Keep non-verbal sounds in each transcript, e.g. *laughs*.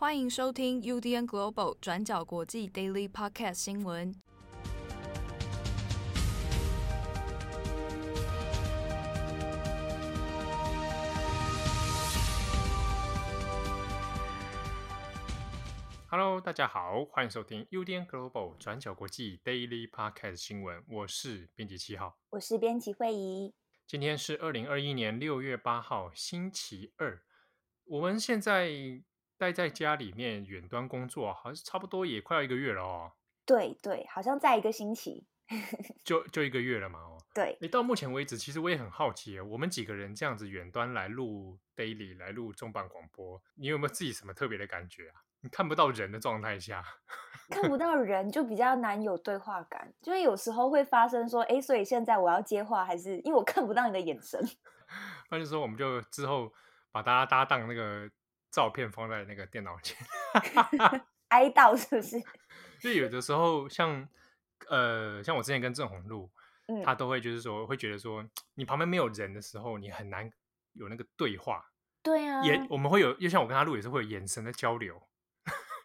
欢迎收听 UDN Global 转角国际 Daily Podcast 新闻。Hello，大家好，欢迎收听 UDN Global 转角国际 Daily Podcast 新闻。我是编辑七号，我是编辑慧仪。今天是二零二一年六月八号，星期二。我们现在。待在家里面远端工作，好像差不多也快要一个月了哦。对对，好像在一个星期，*laughs* 就就一个月了嘛哦。对，你，到目前为止，其实我也很好奇，我们几个人这样子远端来录 daily，来录重磅广播，你有没有自己什么特别的感觉啊？你看不到人的状态下，看不到 *laughs* 人就比较难有对话感，就是有时候会发生说，哎，所以现在我要接话，还是因为我看不到你的眼神？*laughs* 那就说我们就之后把大家搭档那个。照片放在那个电脑前，*laughs* *laughs* 哀悼是不是？*laughs* 就有的时候像呃，像我之前跟郑红录，嗯、他都会就是说，会觉得说，你旁边没有人的时候，你很难有那个对话。对啊，眼我们会有，就像我跟他录也是会有眼神的交流，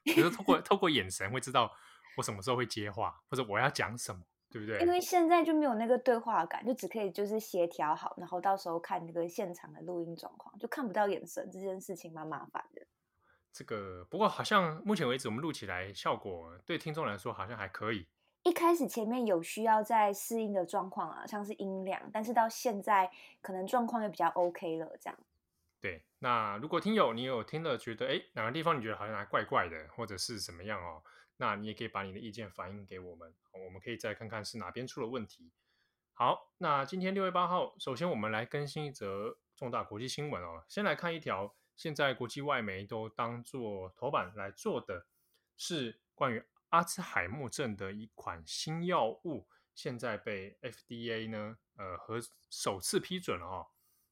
就是透过透过眼神会知道我什么时候会接话，或者我要讲什么。对不对？因为现在就没有那个对话感，就只可以就是协调好，然后到时候看那个现场的录音状况，就看不到眼神，这件事情蛮麻烦的。这个不过好像目前为止我们录起来效果对听众来说好像还可以。一开始前面有需要在适应的状况啊，像是音量，但是到现在可能状况也比较 OK 了，这样。对，那如果听友你有听了觉得哎哪个地方你觉得好像还怪怪的，或者是怎么样哦？那你也可以把你的意见反映给我们，我们可以再看看是哪边出了问题。好，那今天六月八号，首先我们来更新一则重大国际新闻哦。先来看一条，现在国际外媒都当做头版来做的是关于阿兹海默症的一款新药物，现在被 FDA 呢呃和首次批准了哦。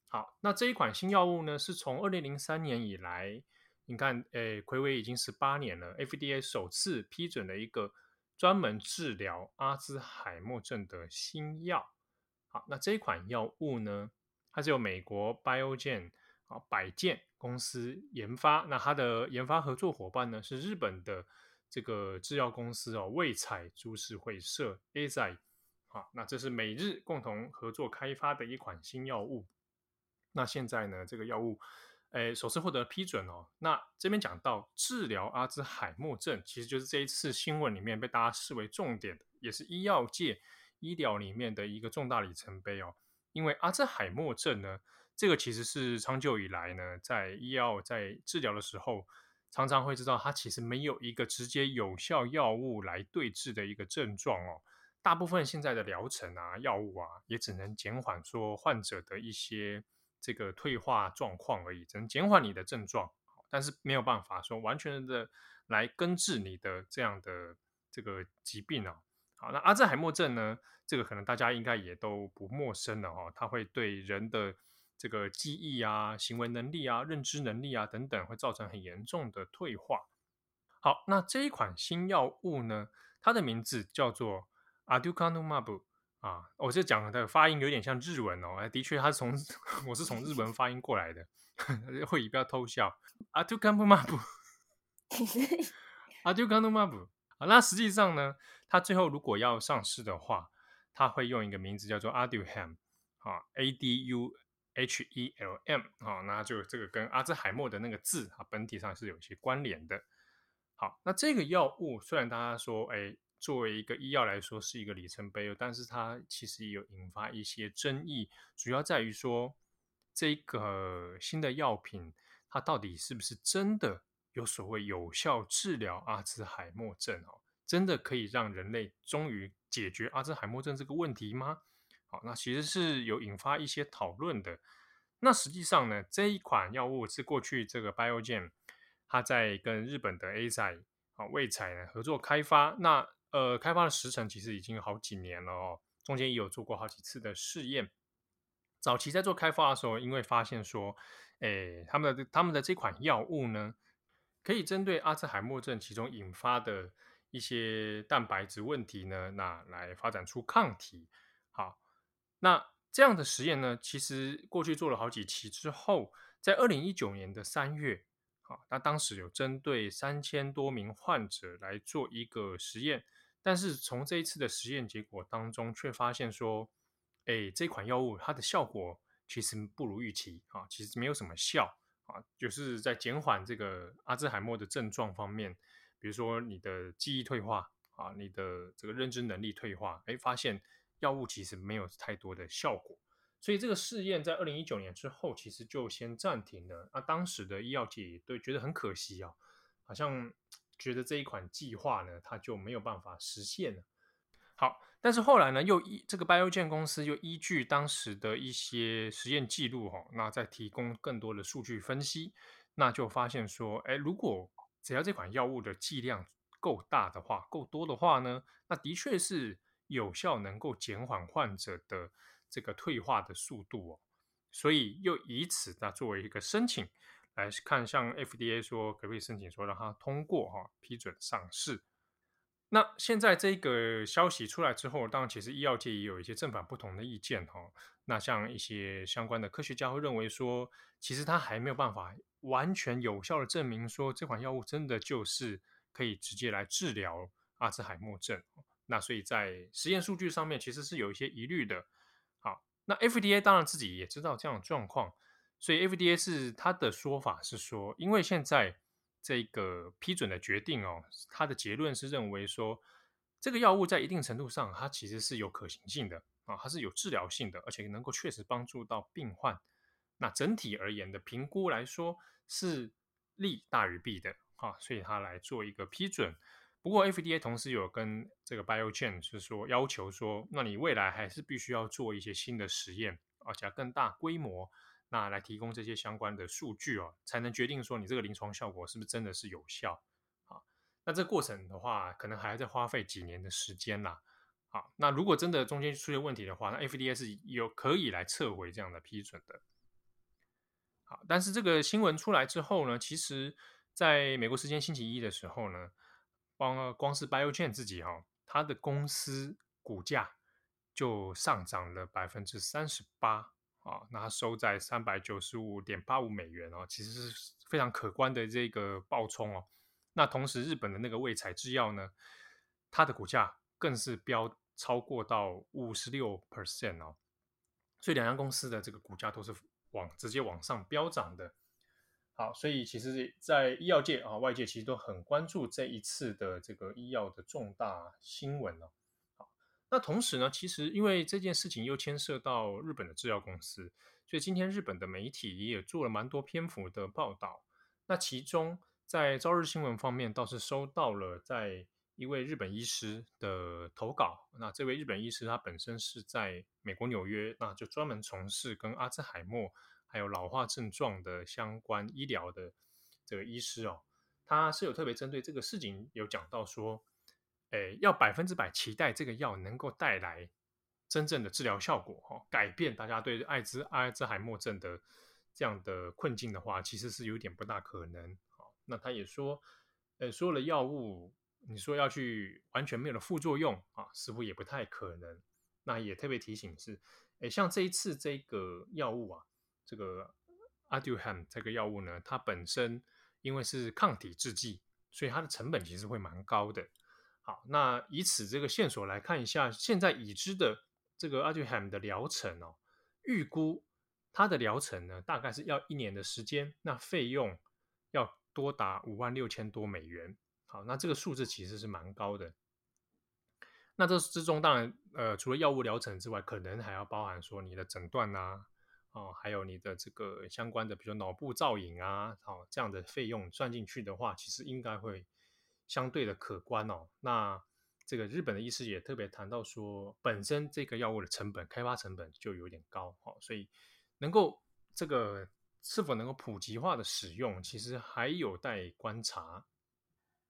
好，那这一款新药物呢是从二零零三年以来。你看，诶，睽违已经十八年了，FDA 首次批准了一个专门治疗阿兹海默症的新药。好，那这款药物呢，它是由美国 Biogen 啊百健公司研发。那它的研发合作伙伴呢是日本的这个制药公司哦，卫彩株式会社 Eisai。好，那这是美日共同合作开发的一款新药物。那现在呢，这个药物。诶，首次获得批准哦。那这边讲到治疗阿兹海默症，其实就是这一次新闻里面被大家视为重点的，也是医药界医疗里面的一个重大里程碑哦。因为阿兹海默症呢，这个其实是长久以来呢，在医药在治疗的时候，常常会知道它其实没有一个直接有效药物来对治的一个症状哦。大部分现在的疗程啊，药物啊，也只能减缓说患者的一些。这个退化状况而已，只能减缓你的症状，但是没有办法说完全的来根治你的这样的这个疾病啊。好，那阿兹海默症呢？这个可能大家应该也都不陌生了哈，它会对人的这个记忆啊、行为能力啊、认知能力啊等等，会造成很严重的退化。好，那这一款新药物呢，它的名字叫做 Aducanumab。啊，我这讲的发音有点像日文哦。哎，的确，他是从 *laughs* 我是从日文发音过来的。*laughs* 会议不要偷笑。Aducanumab，Aducanumab。啊，那实际上呢，它最后如果要上市的话，它会用一个名字叫做 Aduhelm 啊，A D U H E L M 啊，那就这个跟阿兹海默的那个字啊，本体上是有一些关联的。好，那这个药物虽然大家说，哎。作为一个医药来说是一个里程碑，但是它其实也有引发一些争议，主要在于说这个新的药品它到底是不是真的有所谓有效治疗阿兹海默症哦？真的可以让人类终于解决阿兹海默症这个问题吗？好，那其实是有引发一些讨论的。那实际上呢，这一款药物是过去这个 Biogen 它在跟日本的 A 仔啊卫彩呢合作开发那。呃，开发的时程其实已经有好几年了哦，中间也有做过好几次的试验。早期在做开发的时候，因为发现说，诶，他们的他们的这款药物呢，可以针对阿兹海默症其中引发的一些蛋白质问题呢，那来发展出抗体。好，那这样的实验呢，其实过去做了好几期之后，在二零一九年的三月，好，那当时有针对三千多名患者来做一个实验，但是从这一次的实验结果当中，却发现说，哎，这款药物它的效果其实不如预期啊，其实没有什么效啊，就是在减缓这个阿兹海默的症状方面，比如说你的记忆退化啊，你的这个认知能力退化，哎，发现药物其实没有太多的效果。所以这个试验在二零一九年之后，其实就先暂停了。那当时的医药界也对觉得很可惜啊，好像觉得这一款计划呢，它就没有办法实现了。好，但是后来呢，又依这个 Biogen 公司又依据当时的一些实验记录哈，那再提供更多的数据分析，那就发现说，哎，如果只要这款药物的剂量够大的话，够多的话呢，那的确是有效能够减缓患者的。这个退化的速度哦，所以又以此它作为一个申请来看，向 FDA 说可不可以申请说让它通过哈批准上市。那现在这个消息出来之后，当然其实医药界也有一些正反不同的意见哈。那像一些相关的科学家会认为说，其实他还没有办法完全有效的证明说这款药物真的就是可以直接来治疗阿兹海默症。那所以在实验数据上面其实是有一些疑虑的。好那 FDA 当然自己也知道这样的状况，所以 FDA 是他的说法是说，因为现在这个批准的决定哦，他的结论是认为说，这个药物在一定程度上它其实是有可行性的啊，它是有治疗性的，而且能够确实帮助到病患。那整体而言的评估来说是利大于弊的啊，所以他来做一个批准。不过，FDA 同时有跟这个 Biogen 是说要求说，那你未来还是必须要做一些新的实验，而且更大规模，那来提供这些相关的数据哦，才能决定说你这个临床效果是不是真的是有效啊？那这过程的话，可能还要再花费几年的时间啦。好，那如果真的中间出现问题的话，那 FDA 是有可以来撤回这样的批准的。好，但是这个新闻出来之后呢，其实在美国时间星期一的时候呢。光光是 Biogen 自己哈、哦，它的公司股价就上涨了百分之三十八啊，那它收在三百九十五点八五美元哦，其实是非常可观的这个暴冲哦。那同时，日本的那个卫彩制药呢，它的股价更是飙超过到五十六 percent 哦，所以两家公司的这个股价都是往直接往上飙涨的。好，所以其实，在医药界啊，外界其实都很关注这一次的这个医药的重大新闻哦。那同时呢，其实因为这件事情又牵涉到日本的制药公司，所以今天日本的媒体也做了蛮多篇幅的报道。那其中在朝日新闻方面，倒是收到了在一位日本医师的投稿。那这位日本医师他本身是在美国纽约，那就专门从事跟阿兹海默。还有老化症状的相关医疗的这个医师哦，他是有特别针对这个事情有讲到说，诶，要百分之百期待这个药能够带来真正的治疗效果哈，改变大家对艾滋阿兹海默症的这样的困境的话，其实是有点不大可能。好，那他也说，呃，所有的药物你说要去完全没有了副作用啊，似乎也不太可能。那也特别提醒是，诶，像这一次这个药物啊。这个 Aduhelm 这个药物呢，它本身因为是抗体制剂，所以它的成本其实会蛮高的。好，那以此这个线索来看一下，现在已知的这个 Aduhelm 的疗程哦，预估它的疗程呢，大概是要一年的时间，那费用要多达五万六千多美元。好，那这个数字其实是蛮高的。那这之中当然，呃，除了药物疗程之外，可能还要包含说你的诊断啊。哦，还有你的这个相关的，比如说脑部造影啊，好，这样的费用算进去的话，其实应该会相对的可观哦。那这个日本的医师也特别谈到说，本身这个药物的成本，开发成本就有点高，哦，所以能够这个是否能够普及化的使用，其实还有待观察。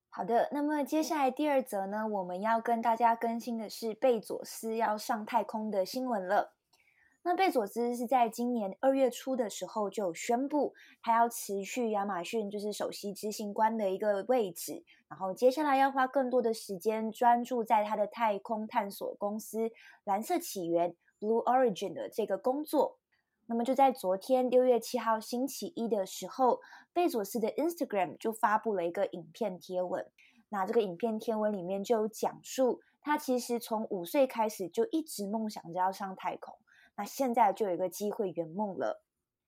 好的，那么接下来第二则呢，我们要跟大家更新的是贝佐斯要上太空的新闻了。那贝佐斯是在今年二月初的时候就宣布，他要辞去亚马逊就是首席执行官的一个位置，然后接下来要花更多的时间专注在他的太空探索公司蓝色起源 （Blue Origin） 的这个工作。那么就在昨天六月七号星期一的时候，贝佐斯的 Instagram 就发布了一个影片贴文。那这个影片贴文里面就有讲述，他其实从五岁开始就一直梦想着要上太空。那现在就有一个机会圆梦了。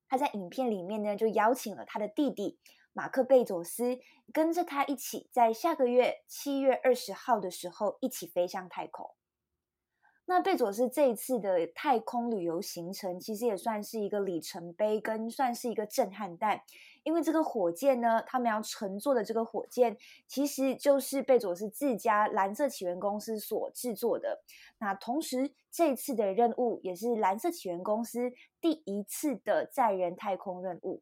他在影片里面呢，就邀请了他的弟弟马克贝佐斯，跟着他一起在下个月七月二十号的时候一起飞向太空。那贝佐斯这一次的太空旅游行程，其实也算是一个里程碑，跟算是一个震撼弹。因为这个火箭呢，他们要乘坐的这个火箭，其实就是贝佐斯自家蓝色起源公司所制作的。那同时，这次的任务也是蓝色起源公司第一次的载人太空任务，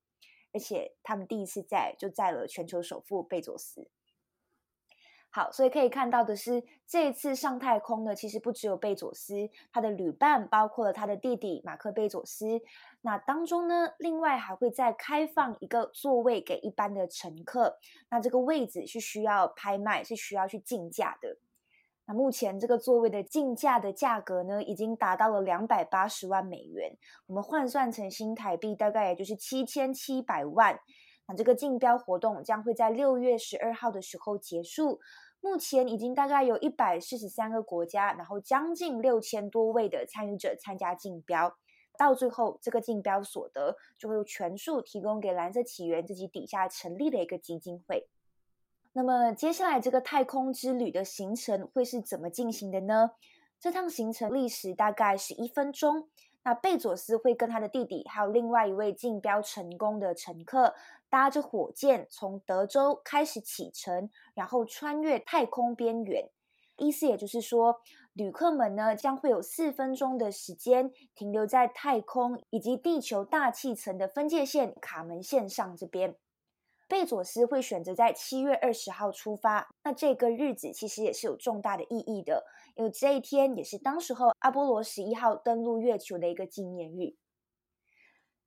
而且他们第一次载就载了全球首富贝佐斯。好，所以可以看到的是，这一次上太空呢，其实不只有贝佐斯，他的旅伴包括了他的弟弟马克贝佐斯。那当中呢，另外还会再开放一个座位给一般的乘客。那这个位置是需要拍卖，是需要去竞价的。那目前这个座位的竞价的价格呢，已经达到了两百八十万美元，我们换算成新台币，大概也就是七千七百万。那这个竞标活动将会在六月十二号的时候结束。目前已经大概有一百四十三个国家，然后将近六千多位的参与者参加竞标。到最后，这个竞标所得就会全数提供给蓝色起源自己底下成立的一个基金会。那么接下来这个太空之旅的行程会是怎么进行的呢？这趟行程历时大概十一分钟。那贝佐斯会跟他的弟弟，还有另外一位竞标成功的乘客，搭着火箭从德州开始启程，然后穿越太空边缘。意思也就是说，旅客们呢将会有四分钟的时间停留在太空以及地球大气层的分界线卡门线上这边。贝佐斯会选择在七月二十号出发，那这个日子其实也是有重大的意义的，因为这一天也是当时候阿波罗十一号登陆月球的一个纪念日。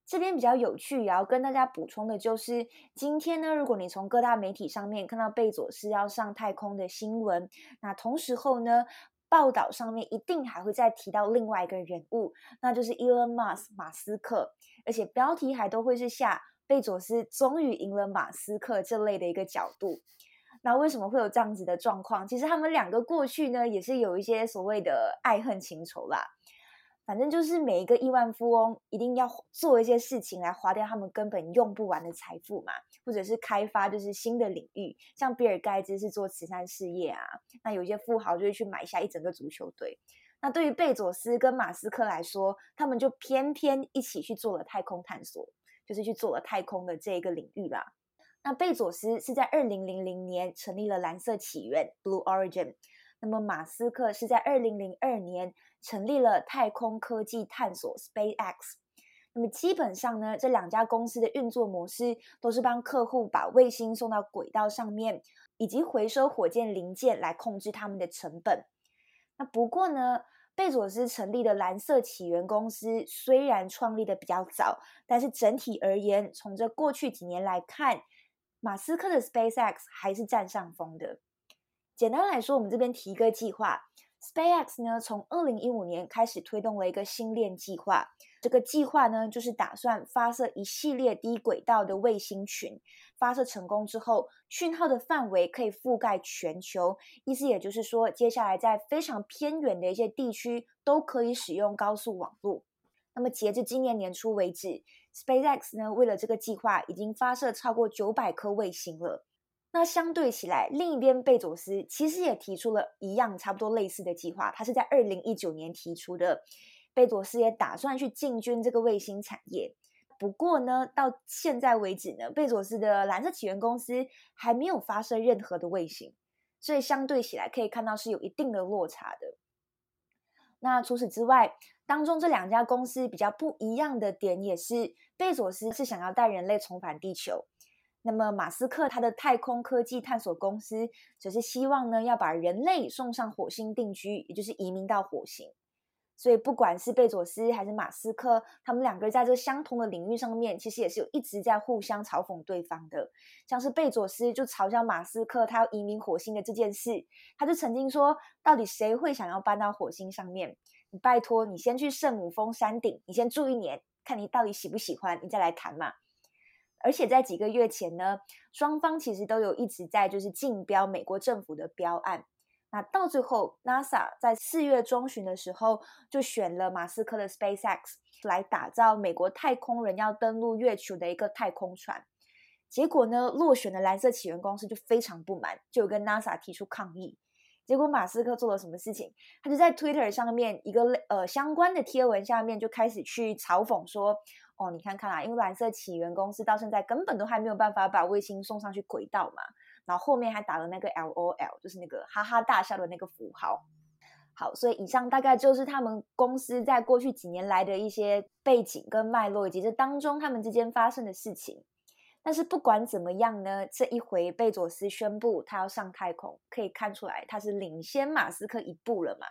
这边比较有趣，也要跟大家补充的就是，今天呢，如果你从各大媒体上面看到贝佐斯要上太空的新闻，那同时候呢，报道上面一定还会再提到另外一个人物，那就是 Elon Musk 马斯克，而且标题还都会是下。贝佐斯终于赢了马斯克这类的一个角度，那为什么会有这样子的状况？其实他们两个过去呢，也是有一些所谓的爱恨情仇啦。反正就是每一个亿万富翁一定要做一些事情来花掉他们根本用不完的财富嘛，或者是开发就是新的领域。像比尔盖茨是做慈善事业啊，那有些富豪就会去买下一整个足球队。那对于贝佐斯跟马斯克来说，他们就偏偏一起去做了太空探索。就是去做了太空的这一个领域啦。那贝佐斯是在二零零零年成立了蓝色起源 （Blue Origin），那么马斯克是在二零零二年成立了太空科技探索 （SpaceX）。那么基本上呢，这两家公司的运作模式都是帮客户把卫星送到轨道上面，以及回收火箭零件来控制他们的成本。那不过呢，贝佐斯成立的蓝色起源公司虽然创立的比较早，但是整体而言，从这过去几年来看，马斯克的 SpaceX 还是占上风的。简单来说，我们这边提一个计划，SpaceX 呢，从二零一五年开始推动了一个星链计划。这个计划呢，就是打算发射一系列低轨道的卫星群。发射成功之后，讯号的范围可以覆盖全球。意思也就是说，接下来在非常偏远的一些地区都可以使用高速网络。那么，截至今年年初为止，SpaceX 呢，为了这个计划，已经发射超过九百颗卫星了。那相对起来，另一边贝佐斯其实也提出了一样差不多类似的计划，他是在二零一九年提出的。贝佐斯也打算去进军这个卫星产业，不过呢，到现在为止呢，贝佐斯的蓝色起源公司还没有发射任何的卫星，所以相对起来可以看到是有一定的落差的。那除此之外，当中这两家公司比较不一样的点也是，贝佐斯是想要带人类重返地球，那么马斯克他的太空科技探索公司则是希望呢要把人类送上火星定居，也就是移民到火星。所以，不管是贝佐斯还是马斯克，他们两个在这相同的领域上面，其实也是有一直在互相嘲讽对方的。像是贝佐斯就嘲笑马斯克他要移民火星的这件事，他就曾经说：“到底谁会想要搬到火星上面？你拜托，你先去圣母峰山顶，你先住一年，看你到底喜不喜欢，你再来谈嘛。而且在几个月前呢，双方其实都有一直在就是竞标美国政府的标案。那到最后，NASA 在四月中旬的时候就选了马斯克的 SpaceX 来打造美国太空人要登陆月球的一个太空船。结果呢，落选的蓝色起源公司就非常不满，就跟 NASA 提出抗议。结果马斯克做了什么事情？他就在 Twitter 上面一个呃相关的贴文下面就开始去嘲讽说：“哦，你看看啊，因为蓝色起源公司到现在根本都还没有办法把卫星送上去轨道嘛。”然后后面还打了那个 LOL，就是那个哈哈大笑的那个符号。好，所以以上大概就是他们公司在过去几年来的一些背景跟脉络，以及这当中他们之间发生的事情。但是不管怎么样呢，这一回贝佐斯宣布他要上太空，可以看出来他是领先马斯克一步了嘛。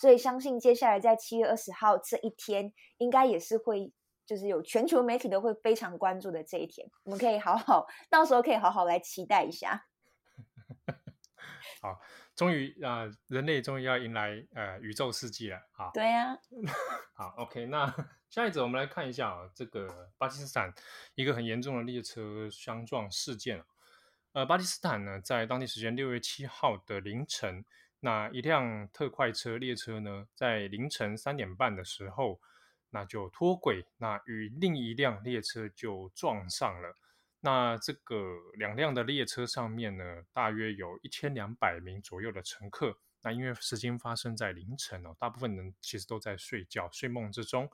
所以相信接下来在七月二十号这一天，应该也是会就是有全球媒体都会非常关注的这一天。我们可以好好到时候可以好好来期待一下。*laughs* 好，终于啊、呃，人类终于要迎来呃宇宙世纪了。好，对呀、啊。*laughs* 好，OK，那。*laughs* 下一则，我们来看一下啊，这个巴基斯坦一个很严重的列车相撞事件。呃，巴基斯坦呢，在当地时间六月七号的凌晨，那一辆特快车列车呢，在凌晨三点半的时候，那就脱轨，那与另一辆列车就撞上了。那这个两辆的列车上面呢，大约有一千两百名左右的乘客。那因为时间发生在凌晨哦，大部分人其实都在睡觉、睡梦之中。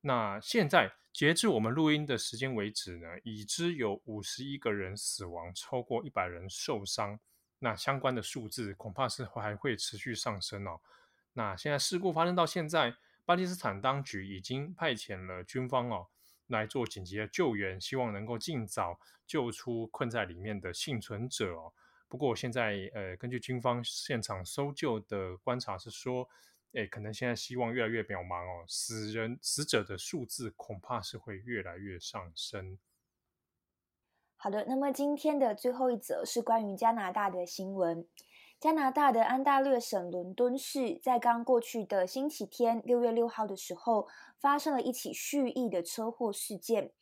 那现在截至我们录音的时间为止呢，已知有五十一个人死亡，超过一百人受伤。那相关的数字恐怕是还会持续上升哦。那现在事故发生到现在，巴基斯坦当局已经派遣了军方哦来做紧急的救援，希望能够尽早救出困在里面的幸存者哦。不过现在呃，根据军方现场搜救的观察是说。诶，可能现在希望越来越渺茫哦，死人死者的数字恐怕是会越来越上升。好的，那么今天的最后一则是关于加拿大的新闻。加拿大的安大略省伦敦市在刚过去的星期天，六月六号的时候，发生了一起蓄意的车祸事件。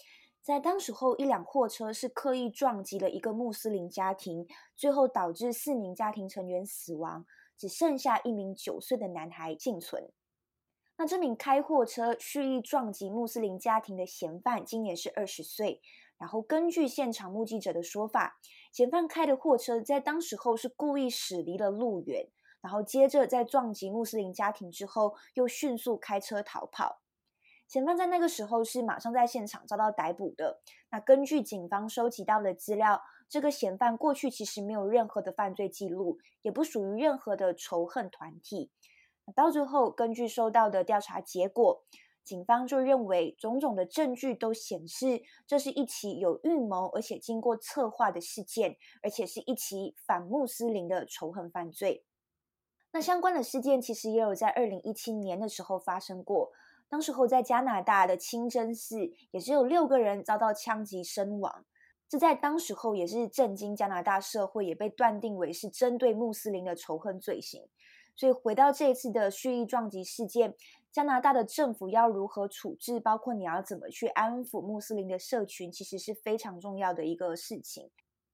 在当时候，一辆货车是刻意撞击了一个穆斯林家庭，最后导致四名家庭成员死亡。只剩下一名九岁的男孩幸存。那这名开货车蓄意撞击穆斯林家庭的嫌犯今年是二十岁。然后根据现场目击者的说法，嫌犯开的货车在当时候是故意驶离了路远，然后接着在撞击穆斯林家庭之后，又迅速开车逃跑。嫌犯在那个时候是马上在现场遭到逮捕的。那根据警方收集到的资料，这个嫌犯过去其实没有任何的犯罪记录，也不属于任何的仇恨团体。到最后，根据收到的调查结果，警方就认为种种的证据都显示，这是一起有预谋而且经过策划的事件，而且是一起反穆斯林的仇恨犯罪。那相关的事件其实也有在二零一七年的时候发生过。当时候在加拿大的清真寺，也只有六个人遭到枪击身亡，这在当时候也是震惊加拿大社会，也被断定为是针对穆斯林的仇恨罪行。所以回到这一次的蓄意撞击事件，加拿大的政府要如何处置，包括你要怎么去安抚穆斯林的社群，其实是非常重要的一个事情。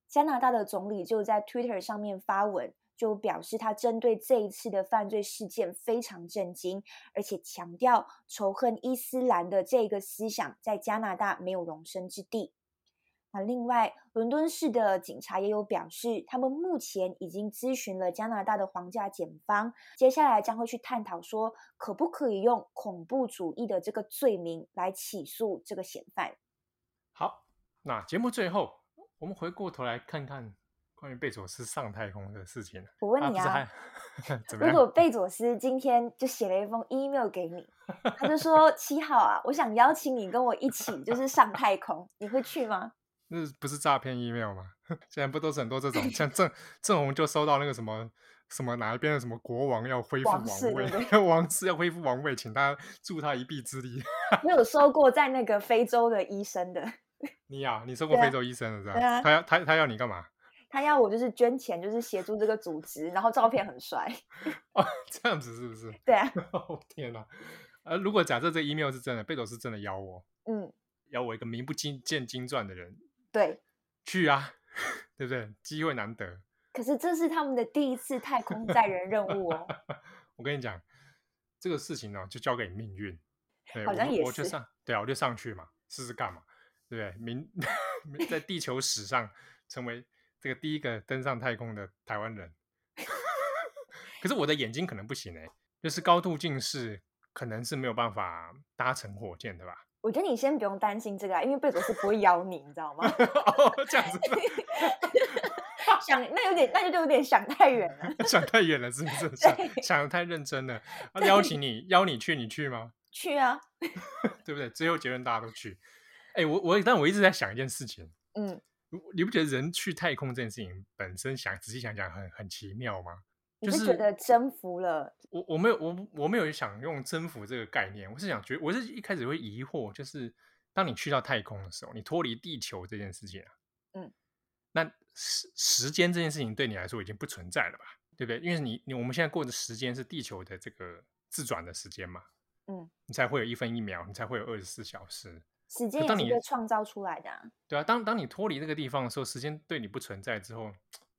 加拿大的总理就在 Twitter 上面发文。就表示他针对这一次的犯罪事件非常震惊，而且强调仇恨伊斯兰的这个思想在加拿大没有容身之地。那另外，伦敦市的警察也有表示，他们目前已经咨询了加拿大的皇家检方，接下来将会去探讨说，可不可以用恐怖主义的这个罪名来起诉这个嫌犯。好，那节目最后，我们回过头来看看。关于贝佐斯上太空的事情，我问你啊，啊 *laughs* 如果贝佐斯今天就写了一封 email 给你，他就说 *laughs* 七号啊，我想邀请你跟我一起就是上太空，你会去吗？那不是诈骗 email 吗？*laughs* 现在不都是很多这种，像 *laughs* 郑郑红就收到那个什么什么哪一边的什么国王要恢复王位，王室，*laughs* 王室要恢复王位，请他助他一臂之力。没有收过在那个非洲的医生的，你呀、啊，你收过非洲医生的是吧？啊，他要他他要你干嘛？他要我就是捐钱，就是协助这个组织，然后照片很帅。哦，这样子是不是？对啊。哦天哪！呃，如果假设这个 email 是真的，贝佐斯真的邀我，嗯，邀我一个名不见经传的人，对，去啊，*laughs* 对不对？机会难得。可是这是他们的第一次太空载人任务哦。*laughs* 我跟你讲，这个事情呢，就交给你命运。对，好像也是。我，我就上，对啊，我就上去嘛，试试干嘛，对不对？明 *laughs* 在地球史上成为这个第一个登上太空的台湾人。可是我的眼睛可能不行哎，就是高度近视，可能是没有办法搭乘火箭的吧？我觉得你先不用担心这个啊，因为贝佐斯不会邀你，你知道吗？*laughs* 哦，这样子。*laughs* 想那有点，那就有点想太远了。*laughs* 想太远了，是不是？想想得太认真了。邀请你，邀你去，你去吗？去啊，对不对？最后结论大家都去。哎、欸，我我，但我一直在想一件事情。嗯，你不觉得人去太空这件事情本身想仔细想想很很奇妙吗？你是觉得征服了？我我没有我我没有想用征服这个概念，我是想觉我是一开始会疑惑，就是当你去到太空的时候，你脱离地球这件事情啊，嗯，那时时间这件事情对你来说已经不存在了吧？对不对？因为你你我们现在过的时间是地球的这个自转的时间嘛，嗯，你才会有一分一秒，你才会有二十四小时，时间也是被创造出来的啊。对啊，当当你脱离这个地方的时候，时间对你不存在之后，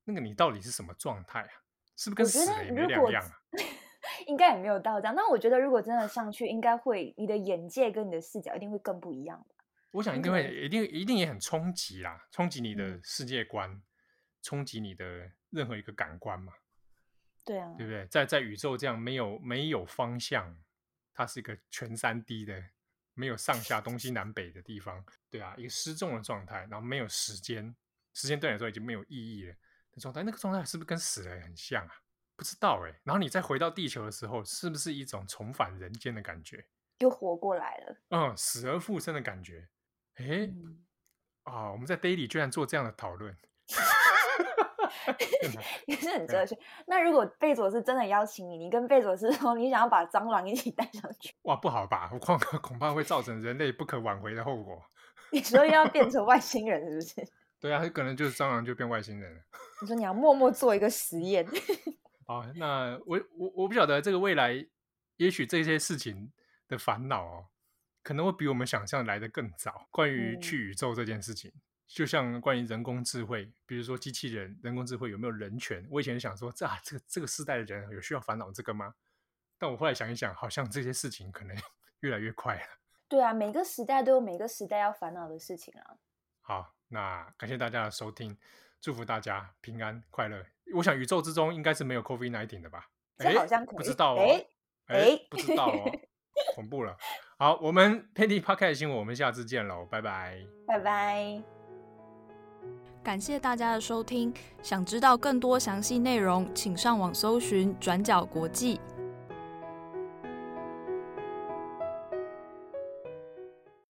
那个你到底是什么状态啊？是不是跟死了也没两样啊？*laughs* 应该也没有到这样。那我觉得，如果真的上去，应该会你的眼界跟你的视角一定会更不一样。我想一定会，一定一定也很冲击啦，冲击你的世界观，嗯、冲击你的任何一个感官嘛。对啊，对不对？在在宇宙这样没有没有方向，它是一个全三 D 的，没有上下东西南北的地方。对啊，一个失重的状态，然后没有时间，时间对你来说已经没有意义了。状态，那个状态是不是跟死了很像啊？不知道哎。然后你再回到地球的时候，是不是一种重返人间的感觉？又活过来了。嗯，死而复生的感觉。哎，嗯、啊，我们在 Daily 居然做这样的讨论 *laughs* *laughs* *laughs* 也是很哲学。那如果贝佐斯真的邀请你，你跟贝佐斯说你想要把蟑螂一起带上去，哇，不好吧？恐怕恐怕会造成人类不可挽回的后果。你说要变成外星人是不是？对啊，可能就是蟑螂就变外星人了。*laughs* 你说你要默默做一个实验。*laughs* 好，那我我我不晓得这个未来，也许这些事情的烦恼哦，可能会比我们想象来的更早。关于去宇宙这件事情，嗯、就像关于人工智慧，比如说机器人、人工智慧有没有人权？我以前想说，这啊，这个这个时代的人有需要烦恼这个吗？但我后来想一想，好像这些事情可能 *laughs* 越来越快了。对啊，每个时代都有每个时代要烦恼的事情啊。好。那感谢大家的收听，祝福大家平安快乐。我想宇宙之中应该是没有 COVID-19 的吧？这好像。不知道哦，哎，哎，不知道哦，恐怖了。好，我们 Penny Podcast 新闻，我们下次见喽，拜拜，拜拜。感谢大家的收听，想知道更多详细内容，请上网搜寻转角国际。